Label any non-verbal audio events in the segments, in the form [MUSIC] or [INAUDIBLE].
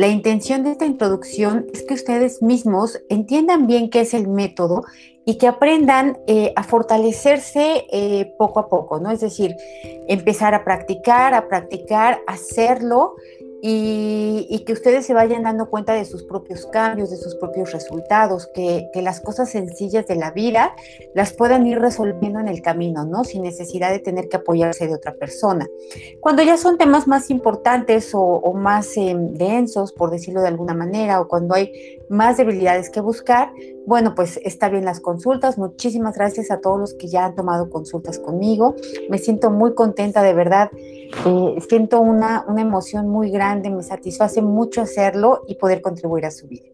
La intención de esta introducción es que ustedes mismos entiendan bien qué es el método y que aprendan eh, a fortalecerse eh, poco a poco, ¿no? Es decir, empezar a practicar, a practicar, hacerlo y, que ustedes se vayan dando cuenta de sus propios cambios, de sus propios resultados, que, las cosas sencillas de la vida las puedan ir resolviendo en el camino, ¿no? Sin necesidad de tener que apoyarse de otra persona. Cuando ya son temas más importantes o, más em, densos, por decirlo de alguna manera, o cuando hay más debilidades que buscar, bueno, pues está bien las consultas. Muchísimas gracias a todos los que ya han tomado consultas conmigo. Me siento muy contenta, de verdad. Eh, siento una, una emoción muy grande, me satisface mucho hacerlo y poder contribuir a su vida.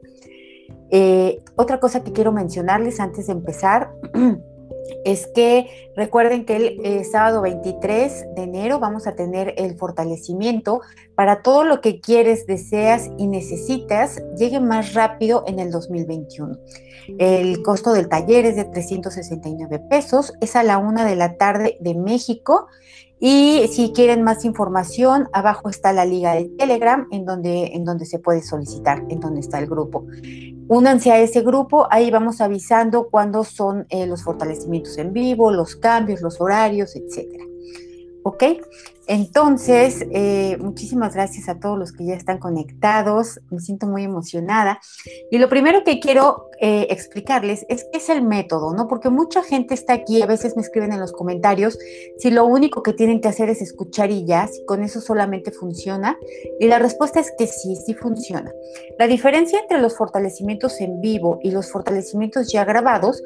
Eh, otra cosa que quiero mencionarles antes de empezar [CLEARS THROAT] es que recuerden que el eh, sábado 23 de enero vamos a tener el fortalecimiento para todo lo que quieres, deseas y necesitas llegue más rápido en el 2021. El costo del taller es de 369 pesos, es a la una de la tarde de México y si quieren más información, abajo está la liga de Telegram en donde, en donde se puede solicitar, en donde está el grupo. Únanse a ese grupo, ahí vamos avisando cuándo son eh, los fortalecimientos en vivo, los cambios, los horarios, etcétera. ¿Ok? Entonces, eh, muchísimas gracias a todos los que ya están conectados. Me siento muy emocionada. Y lo primero que quiero eh, explicarles es qué es el método, ¿no? Porque mucha gente está aquí, a veces me escriben en los comentarios si lo único que tienen que hacer es escuchar y ya, si con eso solamente funciona. Y la respuesta es que sí, sí funciona. La diferencia entre los fortalecimientos en vivo y los fortalecimientos ya grabados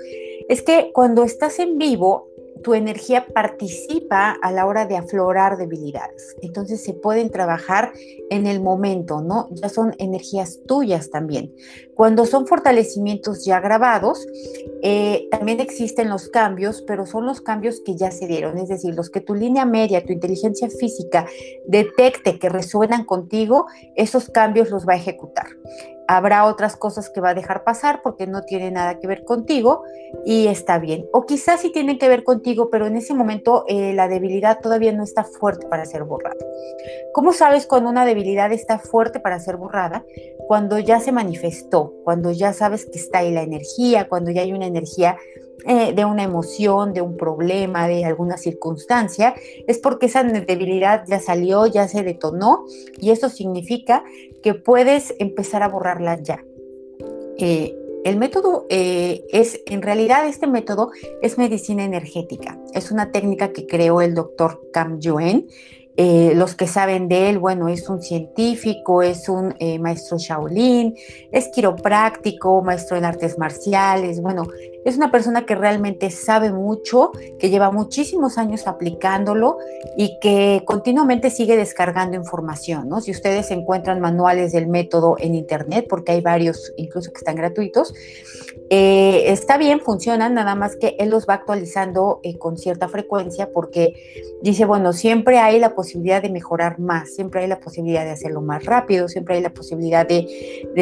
es que cuando estás en vivo, tu energía participa a la hora de aflorar debilidades. Entonces se pueden trabajar en el momento, ¿no? Ya son energías tuyas también. Cuando son fortalecimientos ya grabados, eh, también existen los cambios, pero son los cambios que ya se dieron, es decir, los que tu línea media, tu inteligencia física detecte que resuenan contigo, esos cambios los va a ejecutar habrá otras cosas que va a dejar pasar porque no tiene nada que ver contigo y está bien. O quizás sí tienen que ver contigo, pero en ese momento eh, la debilidad todavía no está fuerte para ser borrada. ¿Cómo sabes cuando una debilidad está fuerte para ser borrada? Cuando ya se manifestó, cuando ya sabes que está ahí la energía, cuando ya hay una energía eh, de una emoción, de un problema, de alguna circunstancia, es porque esa debilidad ya salió, ya se detonó y eso significa que puedes empezar a borrarla ya. Eh, el método eh, es, en realidad este método es medicina energética. Es una técnica que creó el doctor Cam Yuen eh, los que saben de él, bueno, es un científico, es un eh, maestro Shaolin, es quiropráctico, maestro en artes marciales, bueno, es una persona que realmente sabe mucho, que lleva muchísimos años aplicándolo y que continuamente sigue descargando información, ¿no? Si ustedes encuentran manuales del método en internet, porque hay varios incluso que están gratuitos, eh, está bien, funcionan, nada más que él los va actualizando con cierta frecuencia porque dice, bueno, siempre hay la posibilidad de mejorar más, siempre hay la posibilidad de hacerlo más rápido, siempre hay la posibilidad de,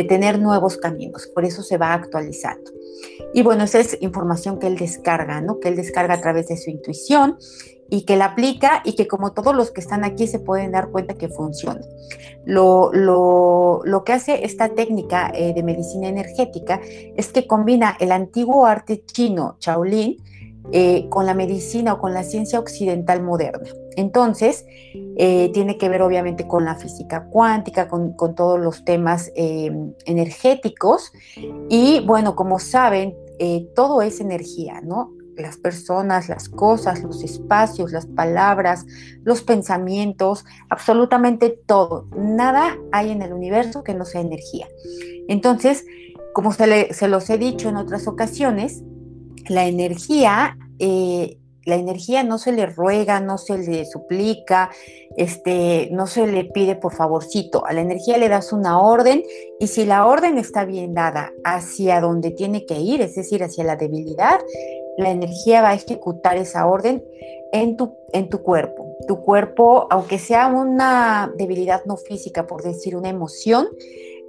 tener nuevos caminos, por eso se va actualizando. Y bueno, esa es información que él descarga, ¿no? Que él descarga a través de su intuición y que la aplica y que como todos los que están aquí se pueden dar cuenta que funciona. Lo, lo, que hace esta técnica eh, de medicina energética es que combina el antiguo arte chino, Shaolin, eh, con la medicina o con la ciencia occidental moderna. Entonces, eh, tiene que ver obviamente con la física cuántica, con, todos los temas eh, energéticos. Y bueno, como saben, todo es energía, ¿no? Las personas, las cosas, los espacios, las palabras, los pensamientos, absolutamente todo. Nada hay en el universo que no sea energía. Entonces, como se, los he dicho en otras ocasiones, la energía, eh, la energía no se le ruega, no se le suplica, este, no se le pide por favorcito. A la energía le das una orden y si la orden está bien dada hacia donde tiene que ir, es decir, hacia la debilidad, la energía va a ejecutar esa orden en tu, en tu cuerpo. Tu cuerpo, aunque sea una debilidad no física, por decir una emoción,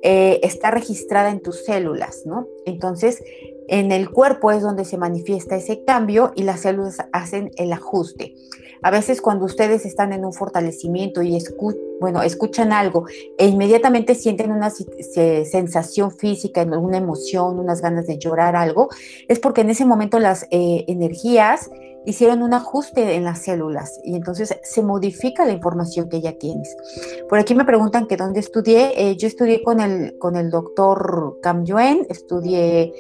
eh, está registrada en tus células, ¿no? Entonces, en el cuerpo es donde se manifiesta ese cambio y las células hacen el ajuste. A veces cuando ustedes están en un fortalecimiento y bueno, escuchan algo e inmediatamente sienten una sensación física, una emoción, unas ganas de llorar algo, es porque en ese momento las eh, energías hicieron un ajuste en las células y entonces se modifica la información que ya tienes. Por aquí me preguntan que dónde estudié. Eh, yo estudié con el, con el doctor Cam Yuen, estudié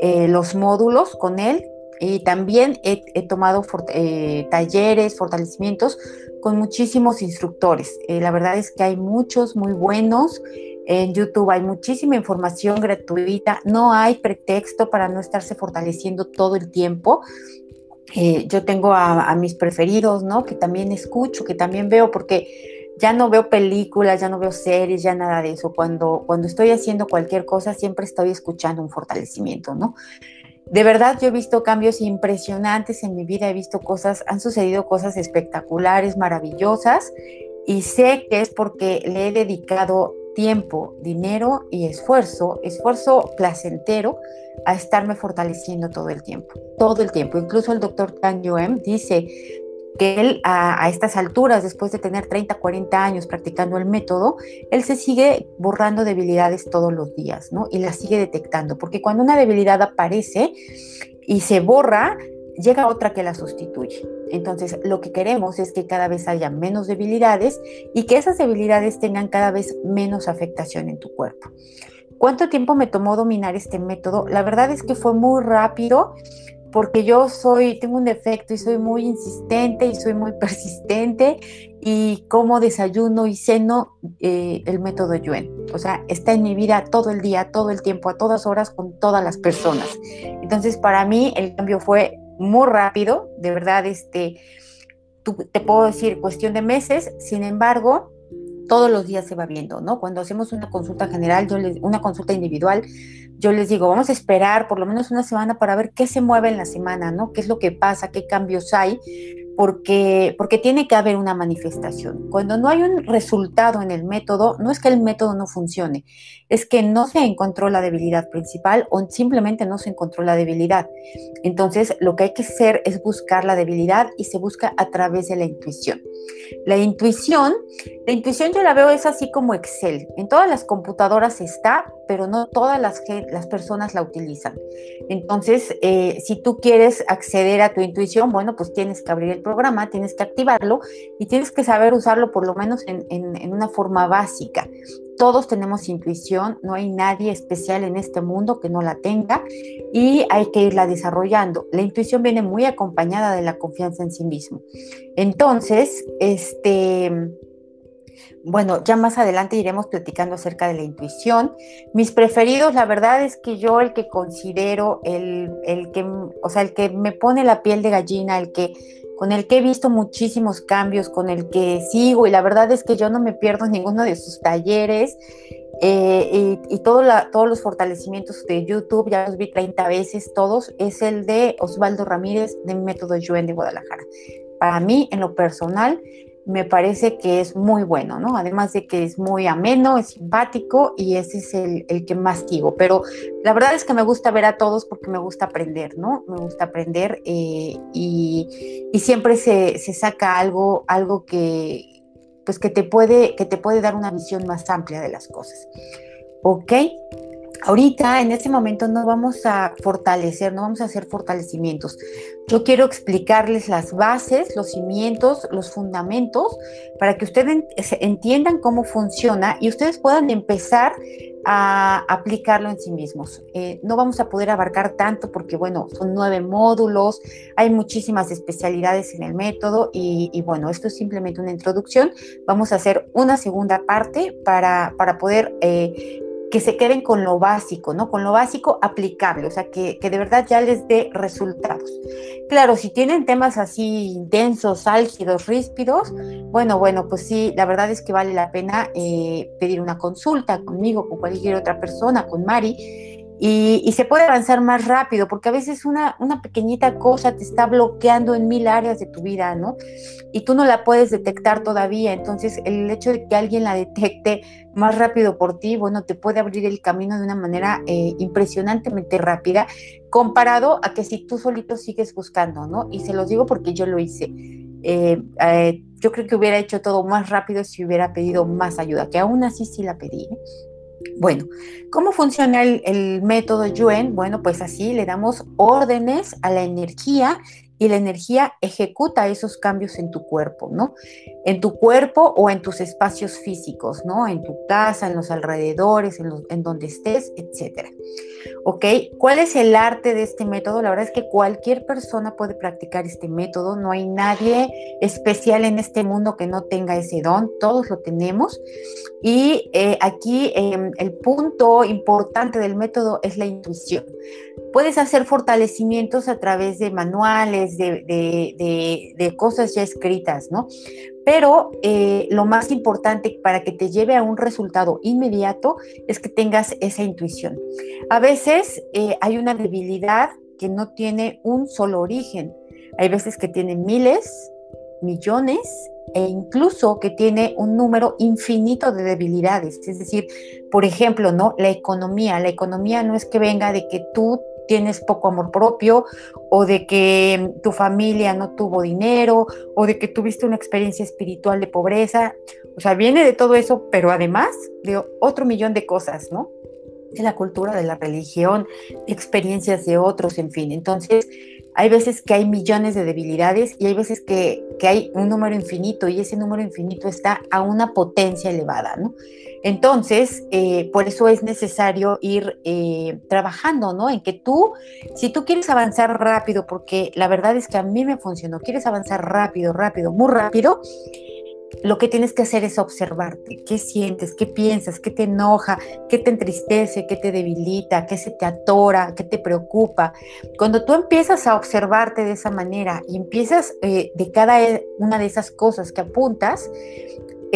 eh, los módulos con él y también he, tomado eh, talleres, fortalecimientos con muchísimos instructores. la verdad es que hay muchos muy buenos. En YouTube hay muchísima información gratuita, no hay pretexto para no estarse fortaleciendo todo el tiempo. Eh, yo tengo a, mis preferidos, ¿no? Que también escucho, que también veo, porque ya no veo películas, ya no veo series, ya nada de eso. Cuando, cuando estoy haciendo cualquier cosa, siempre estoy escuchando un fortalecimiento, ¿no? De verdad, yo he visto cambios impresionantes en mi vida, he visto cosas, han sucedido cosas espectaculares, maravillosas, y sé que es porque le he dedicado tiempo, dinero y esfuerzo, esfuerzo placentero, a estarme fortaleciendo todo el tiempo, todo el tiempo. Incluso el doctor Tan Yoem dice que él a, estas alturas, después de tener 30, 40 años practicando el método, él se sigue borrando debilidades todos los días, ¿no? Y las sigue detectando, porque cuando una debilidad aparece y se borra, llega otra que la sustituye. Entonces, lo que queremos es que cada vez haya menos debilidades y que esas debilidades tengan cada vez menos afectación en tu cuerpo. ¿Cuánto tiempo me tomó dominar este método? La verdad es que fue muy rápido porque yo soy, tengo un defecto y soy muy insistente y soy muy [LAUGHS] persistente y como desayuno y ceno eh, el método Yuen. O sea, está en mi vida todo el día, todo el tiempo, a todas horas, con todas las personas. Entonces, para mí el cambio fue muy rápido, de verdad, este, te puedo decir cuestión de meses, sin embargo, todos los días se va viendo, ¿no? Cuando hacemos una consulta general, yo les, una consulta individual, yo les digo, vamos a esperar por lo menos una semana para ver qué se mueve en la semana, ¿no? ¿Qué es lo que pasa? ¿Qué cambios hay? Porque, porque tiene que haber una manifestación. Cuando no hay un resultado en el método, no es que el método no funcione, es que no se encontró la debilidad principal o simplemente no se encontró la debilidad. Entonces, lo que hay que hacer es buscar la debilidad y se busca a través de la intuición. La intuición, la intuición yo la veo es así como Excel. En todas las computadoras está, pero no todas las, las personas la utilizan. Entonces, eh, si tú quieres acceder a tu intuición, bueno, pues tienes que abrir el programa, tienes que activarlo y tienes que saber usarlo por lo menos en, en una forma básica. Todos tenemos intuición, no hay nadie especial en este mundo que no la tenga y hay que irla desarrollando. La intuición viene muy acompañada de la confianza en sí mismo. Entonces, este, bueno, ya más adelante iremos platicando acerca de la intuición. Mis preferidos, la verdad es que yo el que considero, el, el que, o sea, el que me pone la piel de gallina, el que con el que he visto muchísimos cambios, con el que sigo y la verdad es que yo no me pierdo ninguno de sus talleres eh, y, todos los fortalecimientos de YouTube, ya los vi 30 veces todos, es el de Osvaldo Ramírez de Método Yuen de Guadalajara. Para mí, en lo personal, me parece que es muy bueno, ¿no? Además de que es muy ameno, es simpático y ese es el, que más sigo. Pero la verdad es que me gusta ver a todos porque me gusta aprender, ¿no? Me gusta aprender eh, y, siempre se, saca algo, algo que, pues que te puede, que te puede dar una visión más amplia de las cosas. ¿Ok? Ahorita, en este momento, no vamos a fortalecer, no vamos a hacer fortalecimientos. Yo quiero explicarles las bases, los cimientos, los fundamentos, para que ustedes entiendan cómo funciona y ustedes puedan empezar a aplicarlo en sí mismos. Eh, no vamos a poder abarcar tanto porque, bueno, son nueve módulos, hay muchísimas especialidades en el método y, bueno, esto es simplemente una introducción. Vamos a hacer una segunda parte para, para poder eh, que se queden con lo básico, ¿no? Con lo básico aplicable, o sea, que, de verdad ya les dé resultados. Claro, si tienen temas así intensos, álgidos, ríspidos, bueno, bueno, pues sí, la verdad es que vale la pena eh, pedir una consulta conmigo, con cualquier otra persona, con Mari, y, se puede avanzar más rápido, porque a veces una, una pequeñita cosa te está bloqueando en mil áreas de tu vida, ¿no? Y tú no la puedes detectar todavía, entonces el hecho de que alguien la detecte más rápido por ti, bueno, te puede abrir el camino de una manera eh, impresionantemente rápida, comparado a que si tú solito sigues buscando, ¿no? Y se los digo porque yo lo hice. eh, eh, yo creo que hubiera hecho todo más rápido si hubiera pedido más ayuda, que aún así sí la pedí. Bueno, ¿cómo funciona el, el, método Yuen? Bueno, pues así le damos órdenes a la energía y la energía ejecuta esos cambios en tu cuerpo, ¿no? En tu cuerpo o en tus espacios físicos, ¿no? En tu casa, en los alrededores, en, los, donde estés, etcétera. ¿Ok? ¿Cuál es el arte de este método? La verdad es que cualquier persona puede practicar este método, no hay nadie especial en este mundo que no tenga ese don, todos lo tenemos. Y eh, aquí eh, el punto importante del método es la intuición. Puedes hacer fortalecimientos a través de manuales, de, de, de, cosas ya escritas, ¿no? Pero eh, lo más importante para que te lleve a un resultado inmediato es que tengas esa intuición. A veces eh, hay una debilidad que no tiene un solo origen. Hay veces que tiene miles, millones e incluso que tiene un número infinito de debilidades. Es decir, por ejemplo, ¿no? La economía. La economía no es que venga de que tú tienes poco amor propio o de que tu familia no tuvo dinero o de que tuviste una experiencia espiritual de pobreza. O sea, viene de todo eso, pero además de otro millón de cosas, ¿no? De la cultura, de la religión, experiencias de otros, en fin. Entonces, hay veces que hay millones de debilidades y hay veces que, que hay un número infinito y ese número infinito está a una potencia elevada, ¿no? Entonces, eh, por eso es necesario ir eh, trabajando, ¿no? En que tú, si tú quieres avanzar rápido, porque la verdad es que a mí me funcionó, quieres avanzar rápido, rápido, muy rápido, lo que tienes que hacer es observarte, qué sientes, qué piensas, qué te enoja, qué te entristece, qué te debilita, qué se te atora, qué te preocupa. Cuando tú empiezas a observarte de esa manera y empiezas eh, de cada una de esas cosas que apuntas,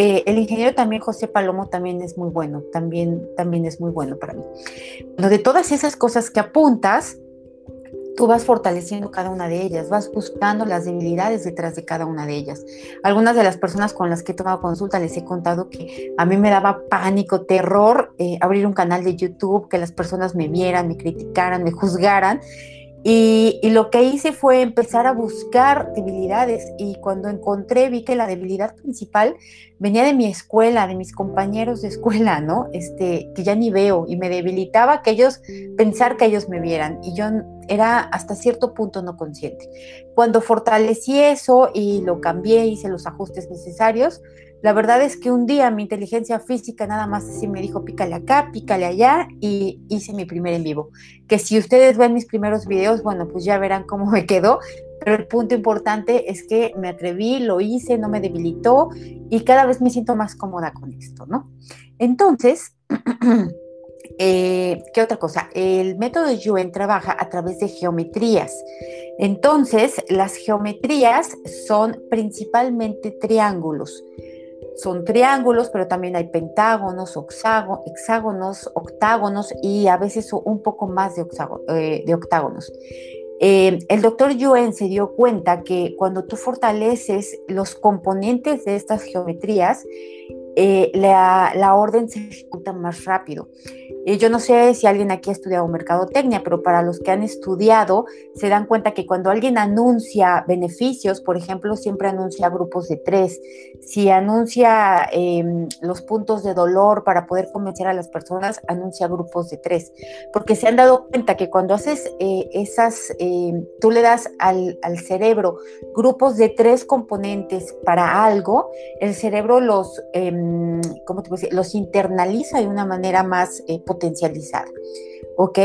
eh, el ingeniero también, José Palomo, también es muy bueno, también, también es muy bueno para mí. Lo de todas esas cosas que apuntas, tú vas fortaleciendo cada una de ellas, vas buscando las debilidades detrás de cada una de ellas. Algunas de las personas con las que he tomado consulta les he contado que a mí me daba pánico, terror eh, abrir un canal de YouTube, que las personas me vieran, me criticaran, me juzgaran. Y, lo que hice fue empezar a buscar debilidades y cuando encontré vi que la debilidad principal venía de mi escuela, de mis compañeros de escuela, ¿no? Este, que ya ni veo y me debilitaba que ellos, pensar que ellos me vieran y yo era hasta cierto punto no consciente. Cuando fortalecí eso y lo cambié, hice los ajustes necesarios, la verdad es que un día mi inteligencia física nada más así me dijo pícale acá, pícale allá y hice mi primer en vivo. Que si ustedes ven mis primeros videos, bueno, pues ya verán cómo me quedó. Pero el punto importante es que me atreví, lo hice, no me debilitó y cada vez me siento más cómoda con esto, ¿no? Entonces, [CLEARS THROAT] eh, ¿qué otra cosa? El método de Yuen trabaja a través de geometrías. Entonces, las geometrías son principalmente triángulos son triángulos, pero también hay pentágonos, hexágonos, octágonos y a veces un poco más de, eh, octágonos. Eh, el doctor Yuen se dio cuenta que cuando tú fortaleces los componentes de estas geometrías, eh, la, orden se ejecuta más rápido. Eh, yo no sé si alguien aquí ha estudiado mercadotecnia, pero para los que han estudiado se dan cuenta que cuando alguien anuncia beneficios, por ejemplo, siempre anuncia grupos de tres. Si anuncia em, los puntos de dolor para poder convencer a las personas, anuncia grupos de tres. Porque se han dado cuenta que cuando haces eh, esas, em, tú le das al, al cerebro grupos de tres componentes para algo, el cerebro los, em, ¿cómo te? Los internaliza de una manera más eh, potencializar. ¿Ok?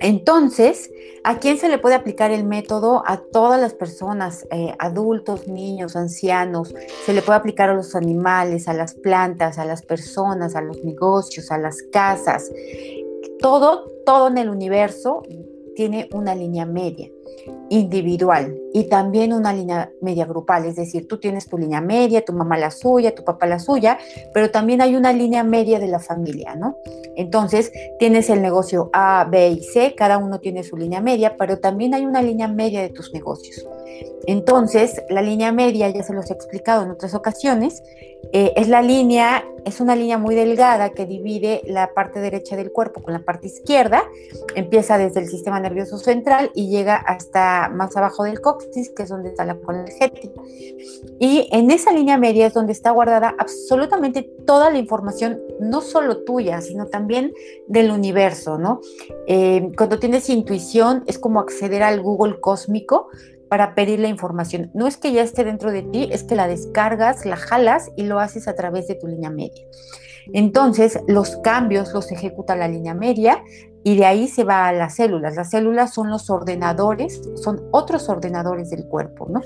Entonces, ¿a quién se le puede aplicar el método? A todas las personas, eh, adultos, niños, ancianos. Se le puede aplicar a los animales, a las plantas, a las personas, a los negocios, a las casas. Todo, todo en el universo tiene una línea media individual y también una línea media grupal, es decir, tú tienes tu línea media, tu mamá la suya, tu papá la suya, pero también hay una línea media de la familia, ¿no? Entonces, tienes el negocio A, B y C, cada uno tiene su línea media, pero también hay una línea media de tus negocios. Entonces, la línea media, ya se los he explicado en otras ocasiones, eh, es la línea, es una línea muy delgada que divide la parte derecha del cuerpo con la parte izquierda, empieza desde el sistema nervioso central y llega hasta más abajo del coxis, que es donde está la energética. Y en esa línea media es donde está guardada absolutamente toda la información, no solo tuya, sino también del universo, ¿no? Eh, cuando tienes intuición es como acceder al Google cósmico para pedir la información. No es que ya esté dentro de ti, es que la descargas, la jalas y lo haces a través de tu línea media. Entonces, los cambios los ejecuta la línea media y de ahí se va a las células. Las células son los ordenadores, son otros ordenadores del cuerpo, ¿no?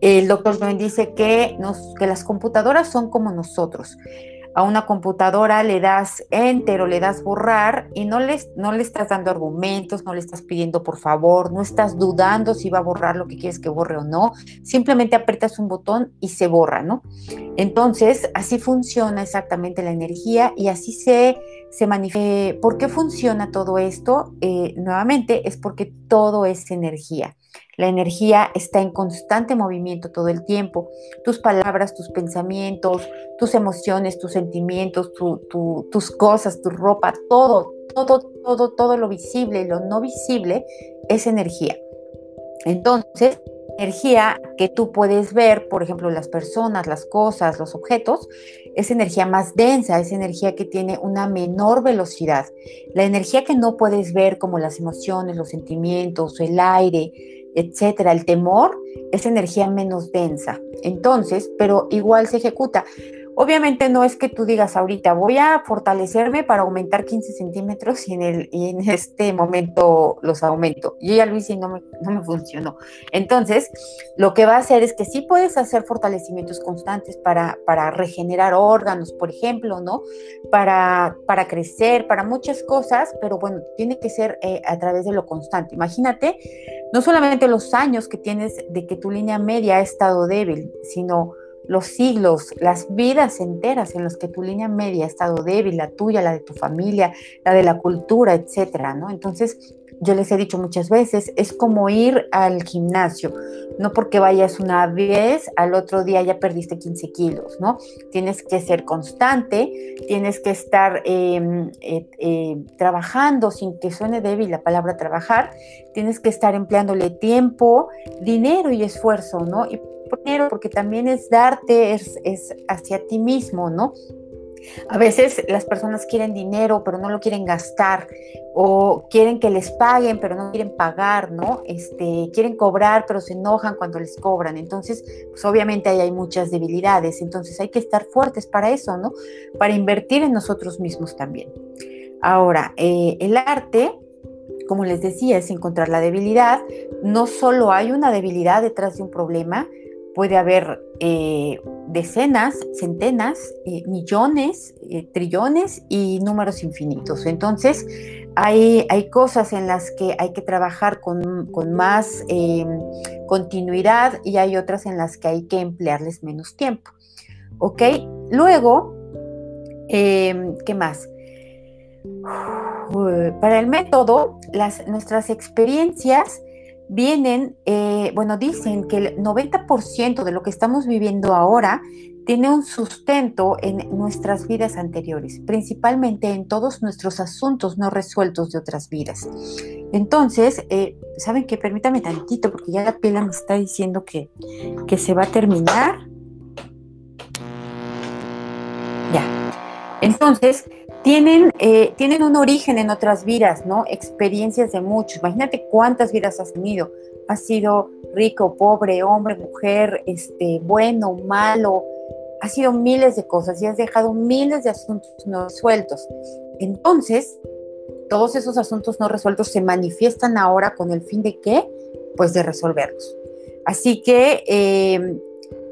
El doctor Joen dice que, nos, que las computadoras son como nosotros a una computadora le das enter o le das borrar y no le, no le estás dando argumentos, no le estás pidiendo por favor, no estás dudando si va a borrar lo que quieres que borre o no, simplemente aprietas un botón y se borra, ¿no? Entonces, así funciona exactamente la energía y así se, se manifiesta. ¿Por qué funciona todo esto? Eh, nuevamente es porque todo es energía. La energía está en constante movimiento todo el tiempo. Tus palabras, tus pensamientos, tus emociones, tus sentimientos, tus cosas, tu ropa, todo, todo, todo, todo lo visible y lo no visible es energía. Entonces, energía que tú puedes ver, por ejemplo, las personas, las cosas, los objetos, es energía más densa, es energía que tiene una menor velocidad. La energía que no puedes ver, como las emociones, los sentimientos, el aire, etcétera. El temor es energía menos densa. Entonces, pero igual se ejecuta. Obviamente no es que tú digas ahorita voy a fortalecerme para aumentar 15 centímetros y en, el, en este momento los aumento. Yo ya lo hice y no me, no me funcionó. Entonces, lo que va a hacer es que sí puedes hacer fortalecimientos constantes para, para regenerar órganos, por ejemplo, ¿no? Para, para crecer, para muchas cosas, pero bueno, tiene que ser eh, a través de lo constante. Imagínate, no solamente los años que tienes de que tu línea media ha estado débil, sino los siglos, las vidas enteras en las que tu línea media ha estado débil, la tuya, la de tu familia, la de la cultura, etcétera, ¿no? Entonces, yo les he dicho muchas veces, es como ir al gimnasio, no porque vayas una vez, al otro día ya perdiste 15 kilos, ¿no? Tienes que ser constante, tienes que estar em, eh, eh, trabajando sin que suene débil la palabra trabajar, tienes que estar empleándole tiempo, dinero y esfuerzo, ¿no? Porque también es darte, es, es hacia ti mismo, ¿no? A veces las personas quieren dinero, pero no lo quieren gastar, o quieren que les paguen, pero no quieren pagar, ¿no? Este, quieren cobrar, pero se enojan cuando les cobran. Entonces, pues obviamente ahí hay muchas debilidades. Entonces hay que estar fuertes para eso, ¿no? Para invertir en nosotros mismos también. Ahora, eh, el arte como les decía, es encontrar la debilidad. No solo hay una debilidad detrás de un problema, puede haber eh, decenas, centenas, eh, millones, eh, trillones y números infinitos. Entonces, hay, hay, cosas en las que hay que trabajar con, con más continuidad y hay otras en las que hay que emplearles menos tiempo. ¿Ok? Luego, ¿qué más? Para el método, las, nuestras experiencias vienen, eh, bueno, dicen que el 90% de lo que estamos viviendo ahora tiene un sustento en nuestras vidas anteriores, principalmente en todos nuestros asuntos no resueltos de otras vidas. Entonces, eh, ¿saben qué? Permítame tantito porque ya la pila me está diciendo que, que se va a terminar. Ya. Entonces, tienen, eh, tienen un origen en otras vidas, ¿no? Experiencias de muchos. Imagínate cuántas vidas has tenido. Has sido rico, pobre, hombre, mujer, este, bueno, malo. Has sido miles de cosas y has dejado miles de asuntos no resueltos. Entonces, todos esos asuntos no resueltos se manifiestan ahora con el fin de qué? Pues de resolverlos. Así que eh,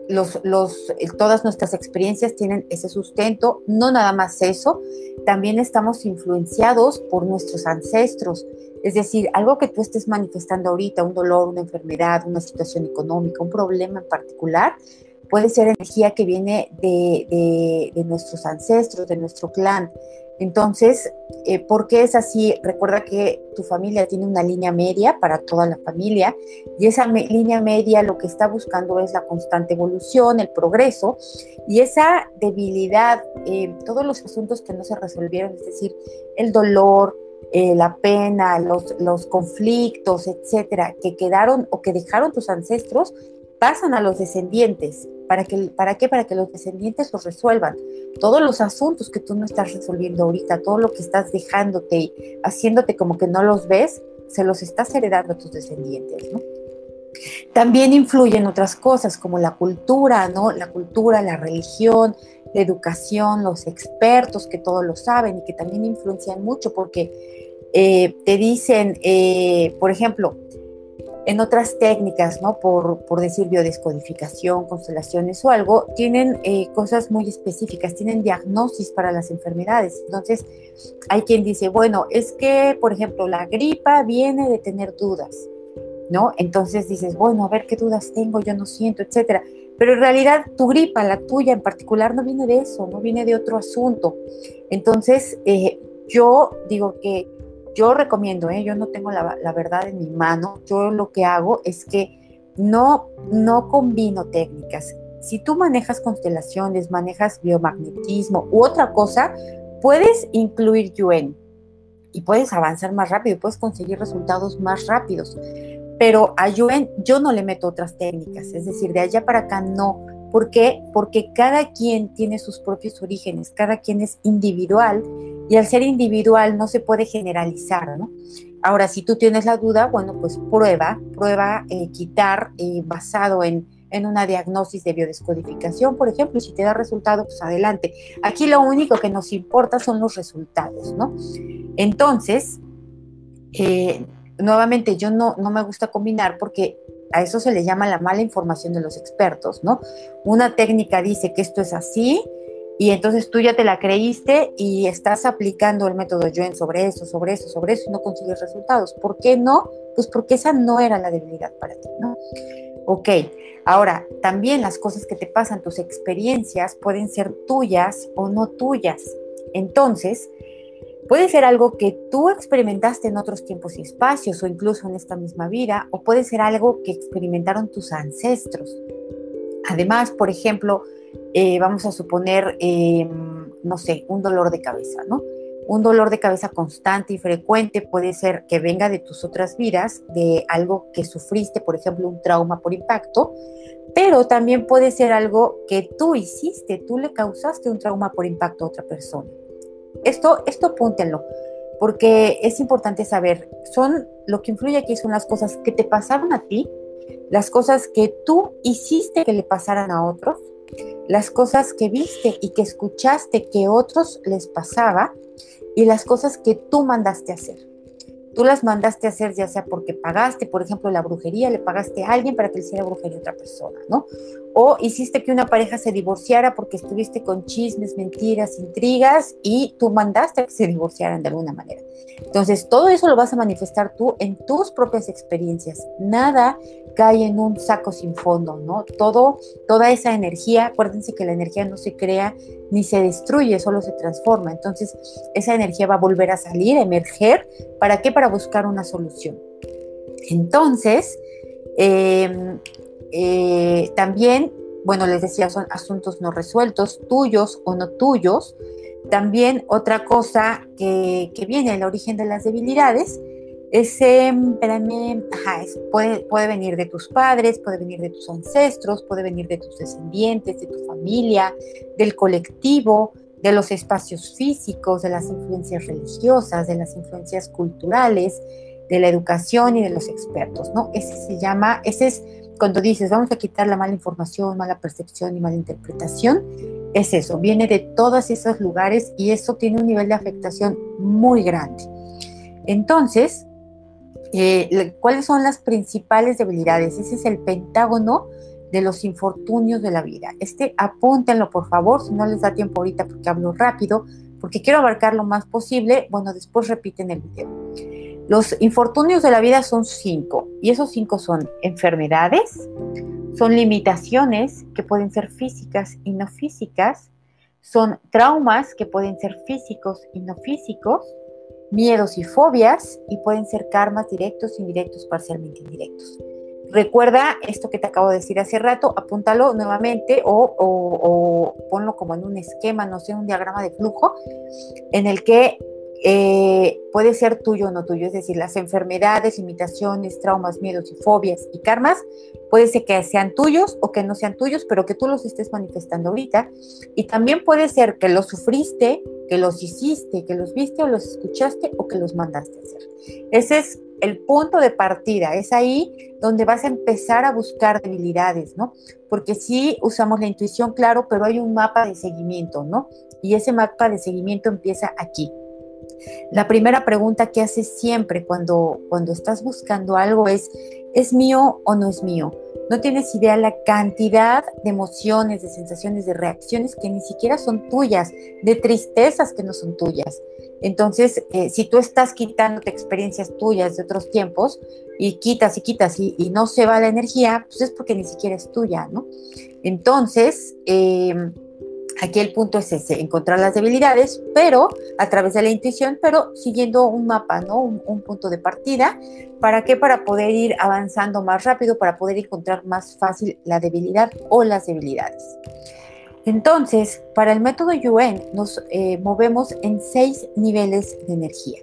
los, los, todas nuestras experiencias tienen ese sustento, no nada más eso, también estamos influenciados por nuestros ancestros, es decir, algo que tú estés manifestando ahorita, un dolor, una enfermedad, una situación económica, un problema en particular, puede ser energía que viene de, de nuestros ancestros, de nuestro clan. Entonces, eh, ¿por qué es así? Recuerda que tu familia tiene una línea media para toda la familia y esa línea media lo que está buscando es la constante evolución, el progreso y esa debilidad, eh, todos los asuntos que no se resolvieron, es decir, el dolor, eh, la pena, los, los conflictos, etcétera, que quedaron o que dejaron tus ancestros, pasan a los descendientes. ¿Para, que, ¿Para qué? Para que los descendientes los resuelvan. Todos los asuntos que tú no estás resolviendo ahorita, todo lo que estás dejándote y haciéndote como que no los ves, se los estás heredando a tus descendientes. También influyen otras cosas como la cultura, ¿no? La cultura, la religión, la educación, los expertos que todos lo saben y que también influencian mucho porque eh, te dicen, eh, por ejemplo, en otras técnicas, ¿no? Por, por decir biodescodificación, constelaciones o algo, tienen eh, cosas muy específicas, tienen diagnosis para las enfermedades. Entonces, hay quien dice, bueno, es que, por ejemplo, la gripa viene de tener dudas, ¿no? Entonces dices, bueno, a ver qué dudas tengo, yo no siento, etcétera. Pero en realidad tu gripa, la tuya en particular, no viene de eso, no viene de otro asunto. Entonces, eh, yo digo que yo recomiendo, ¿eh? yo no tengo la, verdad en mi mano, yo lo que hago es que no, no combino técnicas. Si tú manejas constelaciones, manejas biomagnetismo u otra cosa, puedes incluir Yuen y puedes avanzar más rápido, puedes conseguir resultados más rápidos. Pero a Yuen yo no le meto otras técnicas, es decir, de allá para acá no. ¿Por qué? Porque cada quien tiene sus propios orígenes, cada quien es individual y al ser individual no se puede generalizar, ¿no? Ahora, si tú tienes la duda, bueno, pues prueba, prueba eh, quitar eh, basado en, en una diagnosis de biodescodificación, por ejemplo, y si te da resultado, pues adelante. Aquí lo único que nos importa son los resultados, ¿no? Entonces, eh, nuevamente, yo no, no me gusta combinar porque a eso se le llama la mala información de los expertos, ¿no? Una técnica dice que esto es así y entonces tú ya te la creíste y estás aplicando el método Yuen sobre eso, sobre eso, sobre eso y no consigues resultados. ¿Por qué no? Pues porque esa no era la debilidad para ti, ¿no? Ok, ahora también las cosas que te pasan, tus experiencias pueden ser tuyas o no tuyas. Entonces, puede ser algo que tú experimentaste en otros tiempos y espacios o incluso en esta misma vida, o puede ser algo que experimentaron tus ancestros. Además, por ejemplo, eh, vamos a suponer, em, no sé, un dolor de cabeza, ¿no? Un dolor de cabeza constante y frecuente puede ser que venga de tus otras vidas, de algo que sufriste, por ejemplo, un trauma por impacto, pero también puede ser algo que tú hiciste, tú le causaste un trauma por impacto a otra persona. Esto, esto apúntenlo, porque es importante saber, son lo que influye aquí son las cosas que te pasaron a ti, las cosas que tú hiciste que le pasaran a otros, las cosas que viste y que escuchaste que otros les pasaba y las cosas que tú mandaste hacer. Tú las mandaste hacer ya sea porque pagaste, por ejemplo, la brujería, le pagaste a alguien para que le hiciera brujería a otra persona, ¿no? O hiciste que una pareja se divorciara porque estuviste con chismes, mentiras, intrigas y tú mandaste a que se divorciaran de alguna manera. Entonces, todo eso lo vas a manifestar tú en tus propias experiencias. Nada cae en un saco sin fondo, ¿no? Todo, toda esa energía, acuérdense que la energía no se crea ni se destruye, solo se transforma. Entonces, esa energía va a volver a salir, a emerger. ¿Para qué? Para buscar una solución. Entonces, em, eh, también, bueno, les decía, son asuntos no resueltos, tuyos o no tuyos. También otra cosa que, que viene el origen de las debilidades ese, espérame, ajá, puede, puede venir de tus padres, puede venir de tus ancestros, puede venir de tus descendientes, de tu familia, del colectivo, de los espacios físicos, de las influencias religiosas, de las influencias culturales, de la educación y de los expertos, ¿no? Ese se llama, ese es cuando dices, vamos a quitar la mala información, mala percepción y mala interpretación, es eso, viene de todos esos lugares y eso tiene un nivel de afectación muy grande. Entonces, eh, ¿Cuáles son las principales debilidades? Ese es el pentágono de los infortunios de la vida. Este apúntenlo por favor, si no les da tiempo ahorita porque hablo rápido, porque quiero abarcar lo más posible, bueno, después repiten el video. Los infortunios de la vida son cinco, y esos cinco son enfermedades, son limitaciones que pueden ser físicas y no físicas, son traumas que pueden ser físicos y no físicos, miedos y fobias y pueden ser karmas directos, indirectos, parcialmente indirectos. Recuerda esto que te acabo de decir hace rato, apúntalo nuevamente o, ponlo como en un esquema, no sé, un diagrama de flujo, en el que eh, puede ser tuyo o no tuyo, es decir, las enfermedades, limitaciones, traumas, miedos y fobias y karmas, puede ser que sean tuyos o que no sean tuyos, pero que tú los estés manifestando ahorita. Y también puede ser que los sufriste, que los hiciste, que los viste o los escuchaste o que los mandaste a hacer. Ese es el punto de partida, es ahí donde vas a empezar a buscar debilidades, ¿no? Porque sí usamos la intuición, claro, pero hay un mapa de seguimiento, ¿no? Y ese mapa de seguimiento empieza aquí. La primera pregunta que haces siempre cuando, cuando estás buscando algo es, ¿es mío o no es mío? No tienes idea la cantidad de emociones, de sensaciones, de reacciones que ni siquiera son tuyas, de tristezas que no son tuyas. Entonces, eh, si tú estás quitándote experiencias tuyas de otros tiempos y quitas y quitas y, no se va la energía, pues es porque ni siquiera es tuya, ¿no? Entonces, eh, Aquí el punto es ese, encontrar las debilidades, pero a través de la intuición, pero siguiendo un mapa, ¿no? Un, punto de partida. ¿Para qué? Para poder ir avanzando más rápido, para poder encontrar más fácil la debilidad o las debilidades. Entonces, para el método Yuen nos eh, movemos en seis niveles de energía.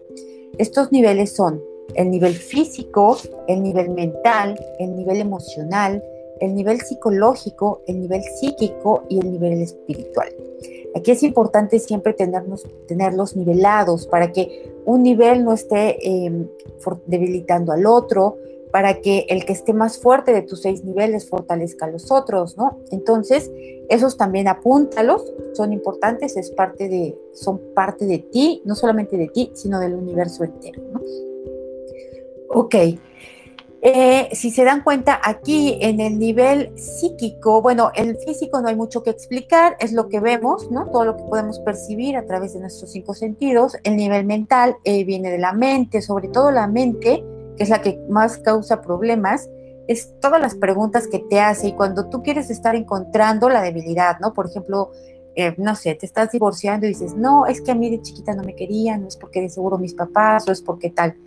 Estos niveles son el nivel físico, el nivel mental, el nivel emocional, el nivel psicológico, el nivel psíquico y el nivel espiritual. Aquí es importante siempre tenernos, tenerlos nivelados para que un nivel no esté em, debilitando al otro, para que el que esté más fuerte de tus seis niveles fortalezca a los otros, ¿no? Entonces, esos también apúntalos, son importantes, es parte de, son parte de ti, no solamente de ti, sino del universo entero, ¿no? Ok, eh, si se dan cuenta aquí en el nivel psíquico, bueno, el físico no hay mucho que explicar, es lo que vemos, ¿no? Todo lo que podemos percibir a través de nuestros cinco sentidos. El nivel mental eh, viene de la mente, sobre todo la mente, que es la que más causa problemas, es todas las preguntas que te hace y cuando tú quieres estar encontrando la debilidad, ¿no? Por ejemplo, eh, no sé, te estás divorciando y dices, no, es que a mí de chiquita no me querían, no es porque de seguro mis papás o es porque tal.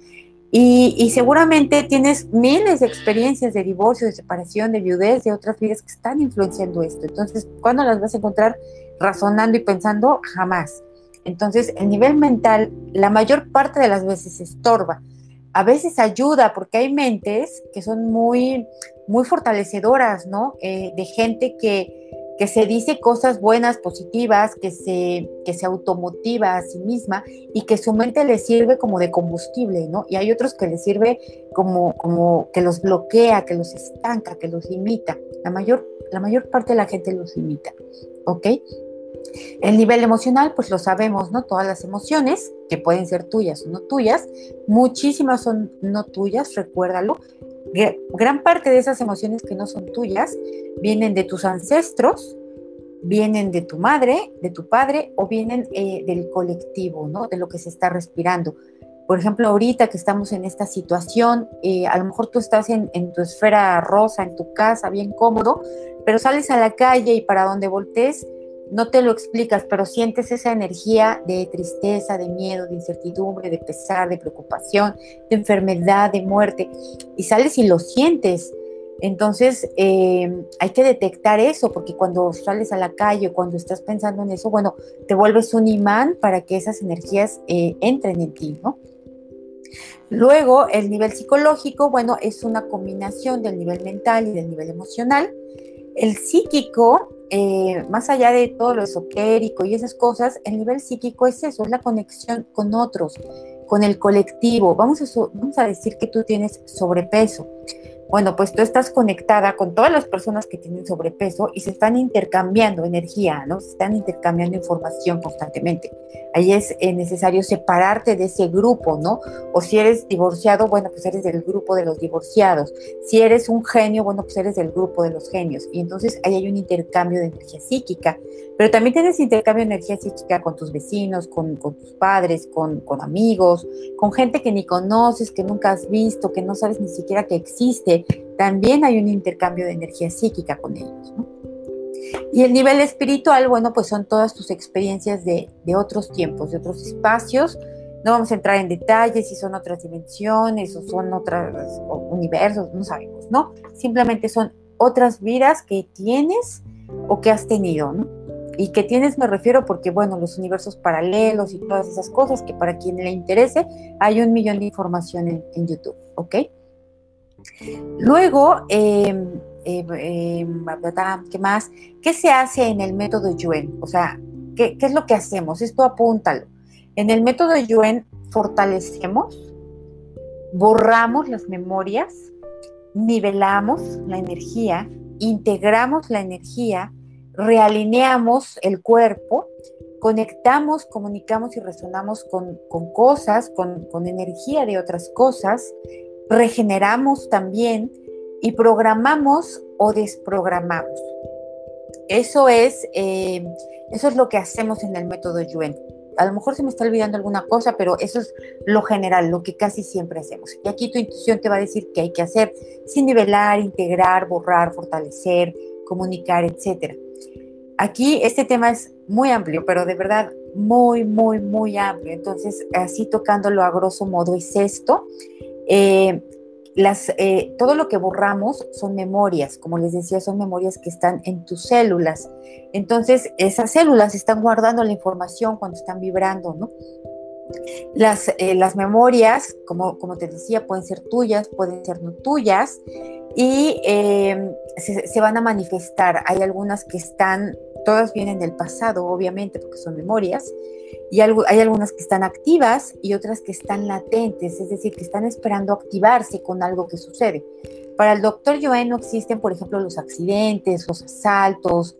Y, seguramente tienes miles de experiencias de divorcio, de separación, de viudez, de otras vidas que están influenciando esto. Entonces, ¿cuándo las vas a encontrar razonando y pensando? Jamás. Entonces, el nivel mental, la mayor parte de las veces estorba. A veces ayuda porque hay mentes que son muy, muy fortalecedoras, ¿no? Eh, de gente que, que se dice cosas buenas, positivas, que se, que se automotiva a sí misma y que su mente le sirve como de combustible, ¿no? Y hay otros que le sirve como, como que los bloquea, que los estanca, que los limita. La mayor, la mayor parte de la gente los limita, ¿ok? El nivel emocional, pues lo sabemos, ¿no? Todas las emociones, que pueden ser tuyas o no tuyas, muchísimas son no tuyas, recuérdalo, gran parte de esas emociones que no son tuyas vienen de tus ancestros, vienen de tu madre, de tu padre o vienen eh, del colectivo, ¿no? De lo que se está respirando. Por ejemplo, ahorita que estamos en esta situación, eh, a lo mejor tú estás en, en, tu esfera rosa, en tu casa, bien cómodo, pero sales a la calle y para donde voltees no te lo explicas, pero sientes esa energía de tristeza, de miedo, de incertidumbre, de pesar, de preocupación, de enfermedad, de muerte, y sales y lo sientes. Entonces eh, hay que detectar eso, porque cuando sales a la calle, cuando estás pensando en eso, bueno, te vuelves un imán para que esas energías eh, entren en ti, ¿no? Luego, el nivel psicológico, bueno, es una combinación del nivel mental y del nivel emocional. El psíquico eh, más allá de todo lo esotérico y esas cosas, el nivel psíquico es eso, es la conexión con otros, con el colectivo. Vamos a, vamos a decir que tú tienes sobrepeso bueno, pues tú estás conectada con todas las personas que tienen sobrepeso y se están intercambiando energía, ¿no? Se están intercambiando información constantemente. Ahí es eh, necesario separarte de ese grupo, ¿no? O si eres divorciado, bueno, pues eres del grupo de los divorciados. Si eres un genio, bueno, pues eres del grupo de los genios. Y entonces ahí hay un intercambio de energía psíquica. Pero también tienes intercambio de energía psíquica con tus vecinos, con, tus padres, con, amigos, con gente que ni conoces, que nunca has visto, que no sabes ni siquiera que existe también hay un intercambio de energía psíquica con ellos. Y el nivel espiritual, bueno, pues son todas tus experiencias de, otros tiempos, de otros espacios. No vamos a entrar en detalles si son otras dimensiones o son otros universos, no sabemos, ¿no? Simplemente son otras vidas que tienes o que has tenido, ¿no? Y que tienes me refiero porque, bueno, los universos paralelos y todas esas cosas que para quien le interese, hay un millón de información en, YouTube, ¿ok? Luego, em, em, em, ¿qué más? ¿Qué se hace en el método Yuen? O sea, ¿qué, ¿qué, es lo que hacemos? Esto apúntalo. En el método Yuen fortalecemos, borramos las memorias, nivelamos la energía, integramos la energía, realineamos el cuerpo, conectamos, comunicamos y resonamos con, cosas, con, energía de otras cosas, regeneramos también y programamos o desprogramamos. Eso es, eh, eso es lo que hacemos en el método Yuen. A lo mejor se me está olvidando alguna cosa, pero eso es lo general, lo que casi siempre hacemos. Y aquí tu intuición te va a decir qué hay que hacer sin nivelar, integrar, borrar, fortalecer, comunicar, etcétera. Aquí este tema es muy amplio, pero de verdad muy, muy, muy amplio. Entonces, así tocándolo a grosso modo es esto. Eh, las, eh, todo lo que borramos son memorias, como les decía, son memorias que están en tus células. Entonces, esas células están guardando la información cuando están vibrando, ¿no? Las, eh, las memorias, como, como te decía, pueden ser tuyas, pueden ser no tuyas, y em, se, van a manifestar. Hay algunas que están, todas vienen del pasado, obviamente, porque son memorias, y hay algunas que están activas y otras que están latentes, es decir, que están esperando activarse con algo que sucede. Para el doctor Joen no existen, por ejemplo, los accidentes, los asaltos,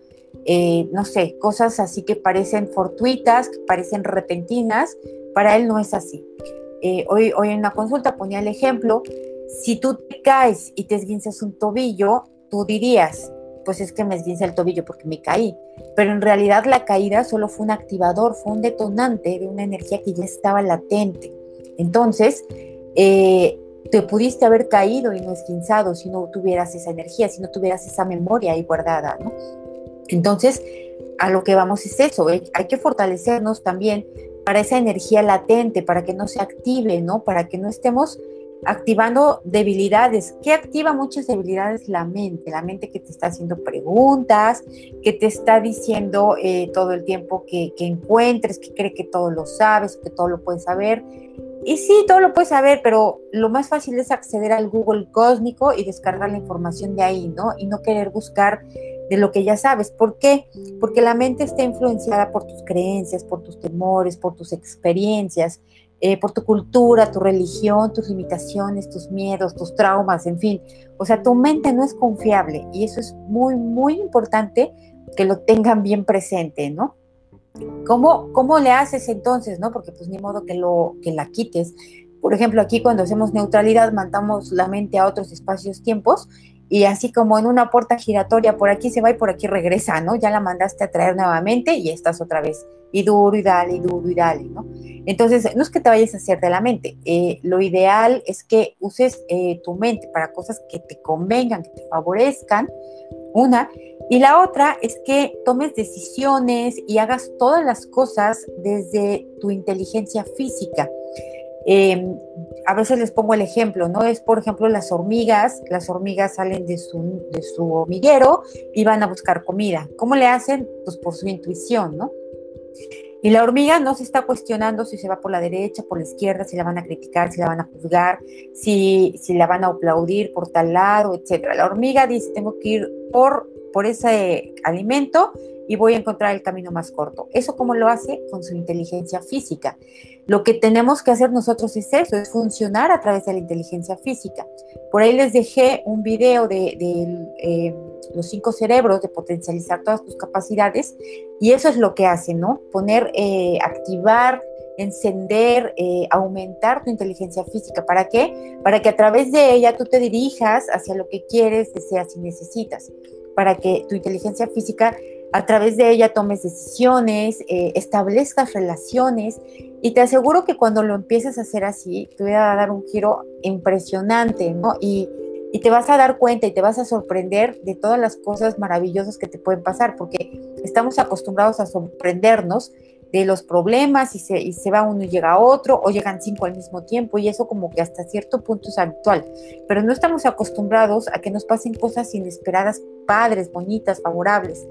eh, no sé, cosas así que parecen fortuitas, que parecen repentinas. Para él no es así. Eh, hoy, hoy en una consulta ponía el ejemplo si tú te caes y te esguinces un tobillo, tú dirías, pues es que me esguince el tobillo porque me caí. Pero en realidad la caída solo fue un activador, fue un detonante de una energía que ya estaba latente. Entonces, eh, te pudiste haber caído y no esguinzado si no tuvieras esa energía, si no tuvieras esa memoria ahí guardada, ¿no? Entonces, a lo que vamos es eso, eh, hay que fortalecernos también para esa energía latente, para que no se active, ¿no? Para que no estemos activando debilidades. ¿Qué activa muchas debilidades? La mente, la mente que te está haciendo preguntas, que te está diciendo eh, todo el tiempo que, encuentres, que cree que todo lo sabes, que todo lo puedes saber. Y sí, todo lo puedes saber, pero lo más fácil es acceder al Google cósmico y descargar la información de ahí, ¿no? Y no querer buscar de lo que ya sabes. ¿Por qué? Porque la mente está influenciada por tus creencias, por tus temores, por tus experiencias. Eh, por tu cultura, tu religión, tus limitaciones, tus miedos, tus traumas, en fin. O sea, tu mente no es confiable y eso es muy, muy importante que lo tengan bien presente, ¿no? ¿Cómo, cómo le haces entonces, no? Porque pues ni modo que, lo, que la quites. Por ejemplo, aquí cuando hacemos neutralidad, mandamos la mente a otros espacios-tiempos y así como en una puerta giratoria, por aquí se va y por aquí regresa, ¿no? Ya la mandaste a traer nuevamente y estás otra vez y duro y dale, y duro y dale, ¿no? Entonces, no es que te vayas a hacer de la mente, eh, lo ideal es que uses eh, tu mente para cosas que te convengan, que te favorezcan, una, y la otra es que tomes decisiones y hagas todas las cosas desde tu inteligencia física. Em, a veces les pongo el ejemplo, ¿no? Es, por ejemplo, las hormigas, las hormigas salen de su, de su hormiguero y van a buscar comida. ¿Cómo le hacen? Pues por su intuición, ¿no? Y la hormiga no se está cuestionando si se va por la derecha, por la izquierda, si la van a criticar, si la van a juzgar, si, si la van a aplaudir por tal lado, etc. La hormiga dice, tengo que ir por, por ese alimento y voy a encontrar el camino más corto. ¿Eso cómo lo hace? Con su inteligencia física. Lo que tenemos que hacer nosotros es eso, es funcionar a través de la inteligencia física. Por ahí les dejé un video de, eh, los cinco cerebros, de potencializar todas tus capacidades, y eso es lo que hace, ¿no? Poner, eh, activar, encender, eh, aumentar tu inteligencia física. ¿Para qué? Para que a través de ella tú te dirijas hacia lo que quieres, deseas y necesitas. Para que tu inteligencia física a través de ella tomes decisiones, eh, establezcas relaciones y te aseguro que cuando lo empieces a hacer así, te voy a dar un giro impresionante, ¿no? Y, te vas a dar cuenta y te vas a sorprender de todas las cosas maravillosas que te pueden pasar, porque estamos acostumbrados a sorprendernos de los problemas y se, y se va uno y llega otro, o llegan cinco al mismo tiempo, y eso como que hasta cierto punto es habitual. Pero no estamos acostumbrados a que nos pasen cosas inesperadas, padres, bonitas, favorables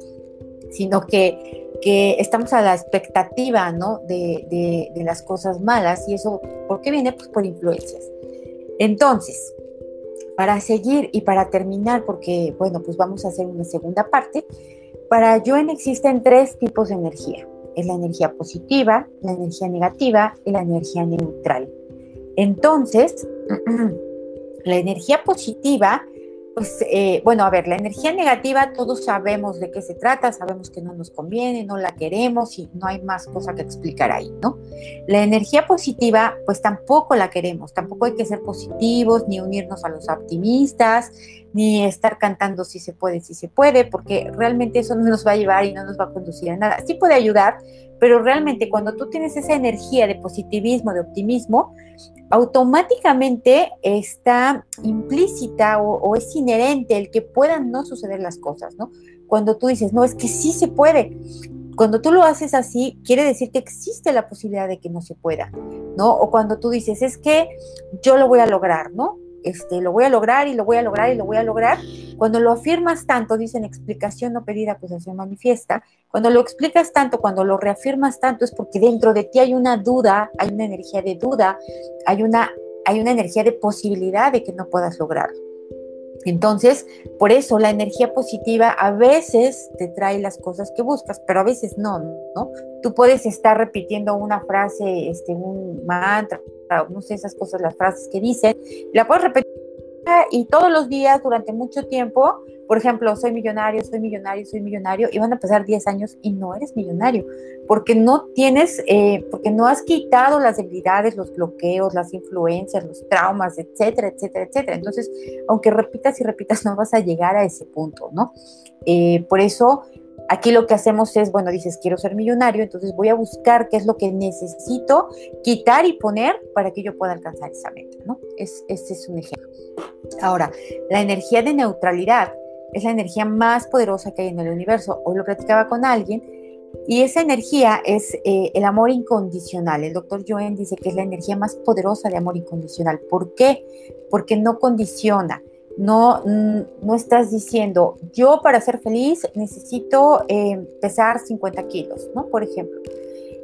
sino que que estamos a la expectativa, ¿no? De, de, las cosas malas y eso, ¿por qué viene? Pues por influencias. Entonces, para seguir y para terminar, porque, bueno, pues vamos a hacer una segunda parte, para Joen existen tres tipos de energía. Es la energía positiva, la energía negativa y la energía neutral. Entonces, [CLEARS THROAT] la energía positiva pues eh, bueno, a ver, la energía negativa todos sabemos de qué se trata, sabemos que no nos conviene, no la queremos y no hay más cosa que explicar ahí, ¿no? La energía positiva, pues tampoco la queremos, tampoco hay que ser positivos, ni unirnos a los optimistas, ni estar cantando si se puede, si se puede, porque realmente eso no nos va a llevar y no nos va a conducir a nada. Sí puede ayudar, pero realmente cuando tú tienes esa energía de positivismo, de optimismo, automáticamente está implícita o, es inherente el que puedan no suceder las cosas, ¿no? Cuando tú dices, no, es que sí se puede. Cuando tú lo haces así, quiere decir que existe la posibilidad de que no se pueda, ¿no? O cuando tú dices, es que yo lo voy a lograr, ¿no? Este, lo voy a lograr y lo voy a lograr y lo voy a lograr. Cuando lo afirmas tanto, dicen explicación no pedida, se manifiesta. Cuando lo explicas tanto, cuando lo reafirmas tanto, es porque dentro de ti hay una duda, hay una energía de duda, hay una, hay una energía de posibilidad de que no puedas lograrlo. Entonces, por eso la energía positiva a veces te trae las cosas que buscas, pero a veces no, ¿no? Tú puedes estar repitiendo una frase, este, un mantra, no sé esas cosas, las frases que dicen, la puedes repetir y todos los días durante mucho tiempo, por ejemplo, soy millonario, soy millonario, soy millonario, y van a pasar 10 años y no eres millonario, porque no tienes, eh, porque no has quitado las debilidades, los bloqueos, las influencias, los traumas, etcétera, etcétera, etcétera. Entonces, aunque repitas y repitas, no vas a llegar a ese punto, ¿no? Eh, por eso Aquí lo que hacemos es, bueno, dices, quiero ser millonario, entonces voy a buscar qué es lo que necesito quitar y poner para que yo pueda alcanzar esa meta, ¿no? Es, ese es un ejemplo. Ahora, la energía de neutralidad es la energía más poderosa que hay en el universo. Hoy lo platicaba con alguien y esa energía es eh, el amor incondicional. El doctor Joen dice que es la energía más poderosa de amor incondicional. ¿Por qué? Porque no condiciona no, no estás diciendo, yo para ser feliz necesito eh, pesar 50 kilos, ¿no? Por ejemplo.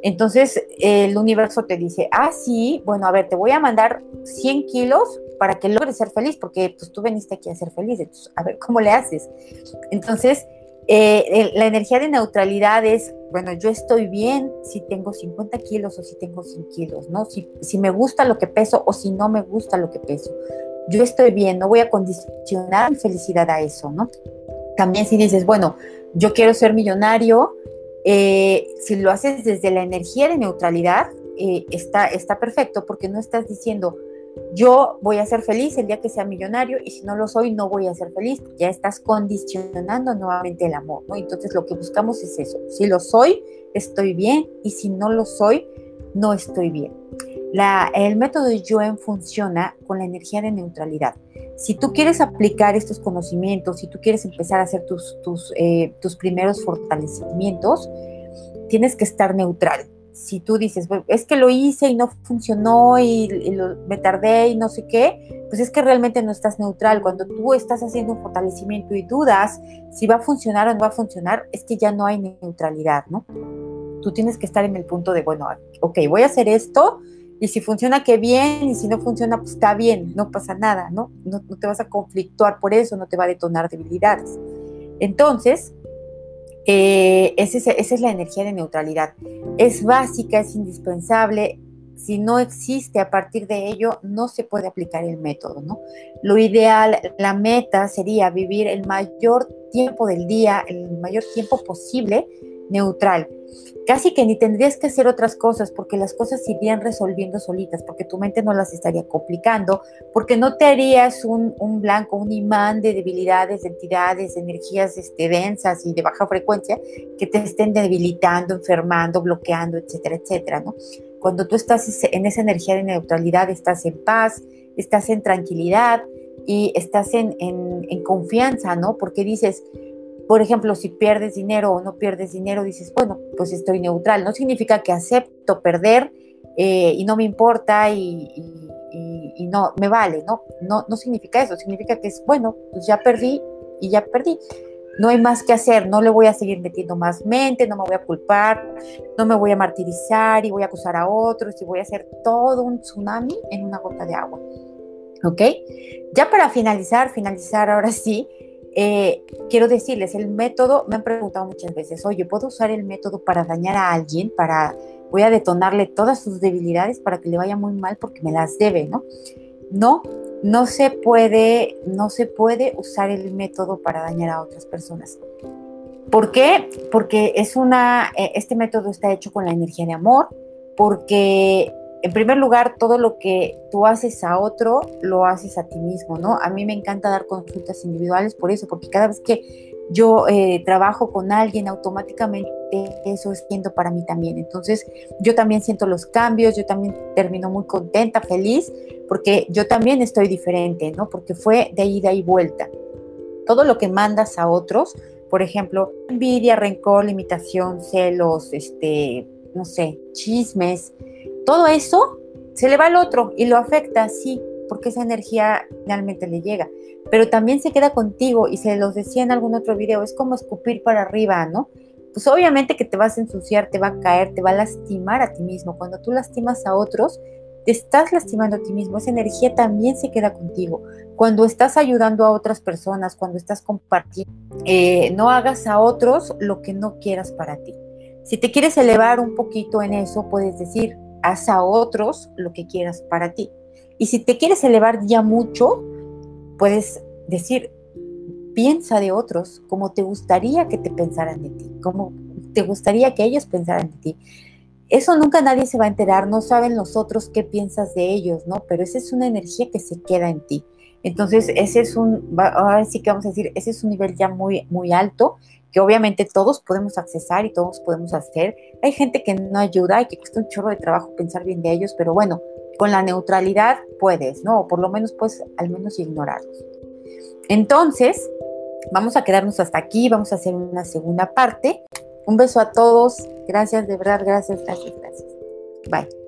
Entonces el universo te dice, ah, sí, bueno, a ver, te voy a mandar 100 kilos para que logres ser feliz, porque pues tú veniste aquí a ser feliz, a ver, ¿cómo le haces? Entonces, eh, la energía de neutralidad es, bueno, yo estoy bien si tengo 50 kilos o si tengo 100 kilos, ¿no? Si, si me gusta lo que peso o si no me gusta lo que peso yo estoy bien, no voy a condicionar mi felicidad a eso, ¿no? También si dices, bueno, yo quiero ser millonario, eh, si lo haces desde la energía de neutralidad, eh, está, está perfecto porque no estás diciendo, yo voy a ser feliz el día que sea millonario y si no lo soy, no voy a ser feliz. Ya estás condicionando nuevamente el amor, ¿no? Entonces lo que buscamos es eso. Si lo soy, estoy bien y si no lo soy, no estoy bien el método de Joen funciona con la energía de neutralidad. Si tú quieres aplicar estos conocimientos, si tú quieres empezar a hacer tus, tus, eh, tus primeros fortalecimientos, tienes que estar neutral. Si tú dices, es que lo hice y no funcionó y, me tardé y no sé qué, pues es que realmente no estás neutral. Cuando tú estás haciendo un fortalecimiento y dudas si va a funcionar o no va a funcionar, es que ya no hay neutralidad, ¿no? Tú tienes que estar en el punto de, bueno, ok, voy a hacer esto, y si funciona, qué bien, y si no funciona, pues está bien, no pasa nada, ¿no? No, te vas a conflictuar por eso, no te va a detonar debilidades. Entonces, eh, esa, es la energía de neutralidad. Es básica, es indispensable. Si no existe a partir de ello, no se puede aplicar el método, ¿no? Lo ideal, la meta sería vivir el mayor tiempo del día, el mayor tiempo posible neutral. Casi que ni tendrías que hacer otras cosas porque las cosas se irían resolviendo solitas, porque tu mente no las estaría complicando, porque no te harías un, blanco, un imán de debilidades, de entidades, de energías este, densas y de baja frecuencia que te estén debilitando, enfermando, bloqueando, etcétera, etcétera, ¿no? Cuando tú estás en esa energía de neutralidad, estás en paz, estás en tranquilidad y estás en, en confianza, ¿no? Porque dices, por ejemplo, si pierdes dinero o no pierdes dinero, dices, bueno, pues estoy neutral. No significa que acepto perder eh, y no me importa y, no me vale, ¿no? ¿no? No significa eso, significa que es, bueno, pues ya perdí y ya perdí. no hay más que hacer, no le voy a seguir metiendo más mente, no me voy a culpar, no me voy a martirizar y voy a acusar a otros y voy a hacer todo un tsunami en una gota de agua. ¿Ok? Ya para finalizar, finalizar ahora sí, eh, quiero decirles, el método, me han preguntado muchas veces, oye, ¿puedo usar el método para dañar a alguien? Para, voy a detonarle todas sus debilidades para que le vaya muy mal porque me las debe, ¿no? No, no se puede, no se puede usar el método para dañar a otras personas. ¿Por qué? Porque es una, eh, este método está hecho con la energía de amor, porque en primer lugar, todo lo que tú haces a otro, lo haces a ti mismo, ¿no? A mí me encanta dar consultas individuales por eso, porque cada vez que yo eh, trabajo con alguien, automáticamente eso es siendo para mí también. Entonces, yo también siento los cambios, yo también termino muy contenta, feliz, porque yo también estoy diferente, ¿no? Porque fue de ida y vuelta. Todo lo que mandas a otros, por ejemplo, envidia, rencor, limitación, celos, este, no sé, chismes, todo eso se le va al otro y lo afecta, sí, porque esa energía finalmente le llega, pero también se queda contigo y se los decía en algún otro video, es como escupir para arriba, ¿no? Pues obviamente que te vas a ensuciar, te va a caer, te va a lastimar a ti mismo. Cuando tú lastimas a otros, te estás lastimando a ti mismo, esa energía también se queda contigo. Cuando estás ayudando a otras personas, cuando estás compartiendo, eh, no hagas a otros lo que no quieras para ti. Si te quieres elevar un poquito en eso, puedes decir, haz a otros lo que quieras para ti. Y si te quieres elevar ya mucho, puedes decir, piensa de otros como te gustaría que te pensaran de ti, como te gustaría que ellos pensaran de ti. Eso nunca nadie se va a enterar, no saben los otros qué piensas de ellos, ¿no? Pero esa es una energía que se queda en ti. Entonces, ese es un, ahora sí que vamos a decir, ese es un nivel ya muy, muy alto que obviamente todos podemos accesar y todos podemos hacer. Hay gente que no ayuda y que cuesta un chorro de trabajo pensar bien de ellos, pero bueno, con la neutralidad puedes, ¿no? O por lo menos puedes al menos ignorarlos. Entonces, vamos a quedarnos hasta aquí, vamos a hacer una segunda parte. Un beso a todos, gracias, de verdad, gracias, gracias, gracias. Bye.